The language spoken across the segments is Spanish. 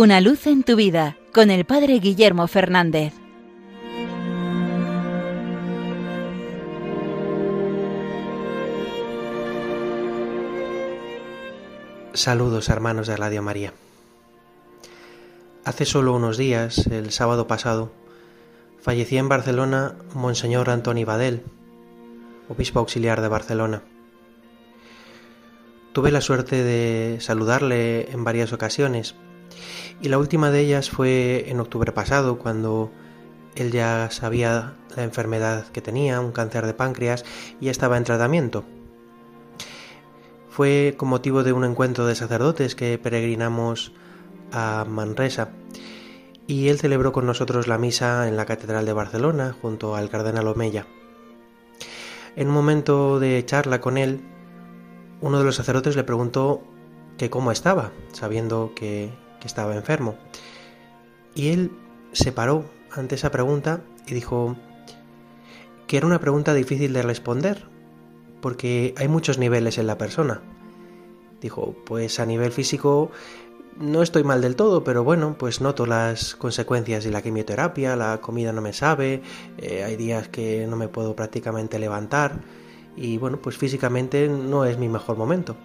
Una luz en tu vida con el Padre Guillermo Fernández. Saludos hermanos de Radio María. Hace solo unos días, el sábado pasado, fallecía en Barcelona Monseñor Antoni Badel, obispo auxiliar de Barcelona. Tuve la suerte de saludarle en varias ocasiones y la última de ellas fue en octubre pasado cuando él ya sabía la enfermedad que tenía, un cáncer de páncreas y estaba en tratamiento. Fue con motivo de un encuentro de sacerdotes que peregrinamos a Manresa y él celebró con nosotros la misa en la Catedral de Barcelona junto al cardenal Omeya. En un momento de charla con él, uno de los sacerdotes le preguntó que cómo estaba, sabiendo que, estaba enfermo. Y él se paró ante esa pregunta y dijo que era una pregunta difícil de responder, porque hay muchos niveles en la persona. Dijo, pues a nivel físico no estoy mal del todo, pero bueno, pues noto las consecuencias de la quimioterapia, la comida no me sabe, eh, hay días que no me puedo prácticamente levantar y bueno, pues físicamente no es mi mejor momento.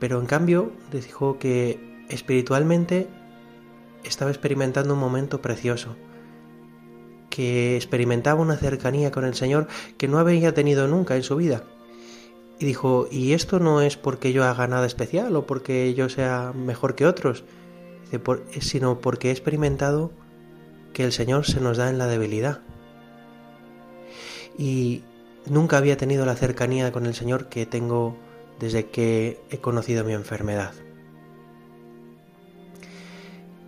Pero en cambio dijo que espiritualmente estaba experimentando un momento precioso, que experimentaba una cercanía con el Señor que no había tenido nunca en su vida. Y dijo, y esto no es porque yo haga nada especial o porque yo sea mejor que otros, sino porque he experimentado que el Señor se nos da en la debilidad. Y nunca había tenido la cercanía con el Señor que tengo desde que he conocido mi enfermedad.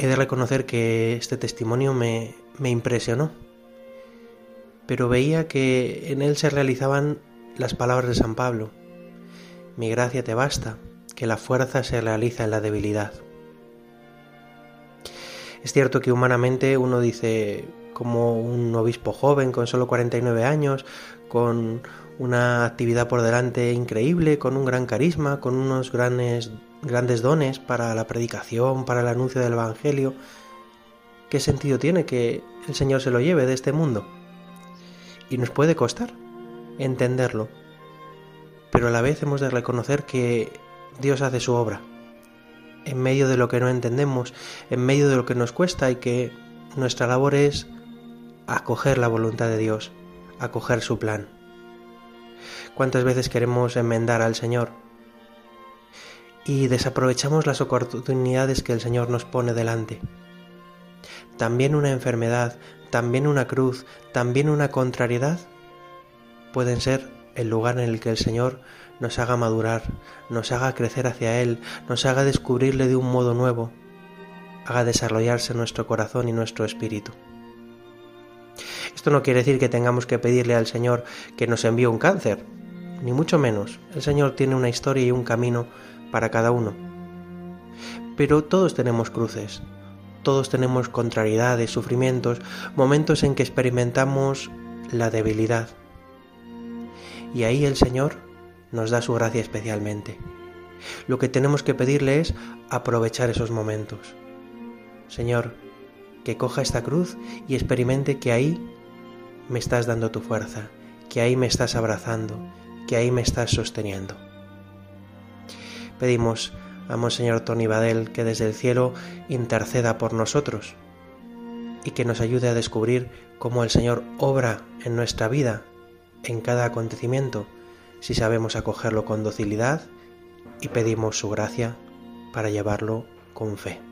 He de reconocer que este testimonio me, me impresionó, pero veía que en él se realizaban las palabras de San Pablo. Mi gracia te basta, que la fuerza se realiza en la debilidad. Es cierto que humanamente uno dice, como un obispo joven con solo 49 años, con una actividad por delante increíble, con un gran carisma, con unos grandes, grandes dones para la predicación, para el anuncio del Evangelio. ¿Qué sentido tiene que el Señor se lo lleve de este mundo? Y nos puede costar entenderlo, pero a la vez hemos de reconocer que Dios hace su obra, en medio de lo que no entendemos, en medio de lo que nos cuesta y que nuestra labor es acoger la voluntad de Dios acoger su plan. ¿Cuántas veces queremos enmendar al Señor? Y desaprovechamos las oportunidades que el Señor nos pone delante. También una enfermedad, también una cruz, también una contrariedad pueden ser el lugar en el que el Señor nos haga madurar, nos haga crecer hacia Él, nos haga descubrirle de un modo nuevo, haga desarrollarse nuestro corazón y nuestro espíritu. Esto no quiere decir que tengamos que pedirle al Señor que nos envíe un cáncer, ni mucho menos. El Señor tiene una historia y un camino para cada uno. Pero todos tenemos cruces, todos tenemos contrariedades, sufrimientos, momentos en que experimentamos la debilidad. Y ahí el Señor nos da su gracia especialmente. Lo que tenemos que pedirle es aprovechar esos momentos. Señor, que coja esta cruz y experimente que ahí me estás dando tu fuerza, que ahí me estás abrazando, que ahí me estás sosteniendo. Pedimos a Monseñor Tony Badel que desde el cielo interceda por nosotros y que nos ayude a descubrir cómo el Señor obra en nuestra vida, en cada acontecimiento, si sabemos acogerlo con docilidad y pedimos su gracia para llevarlo con fe.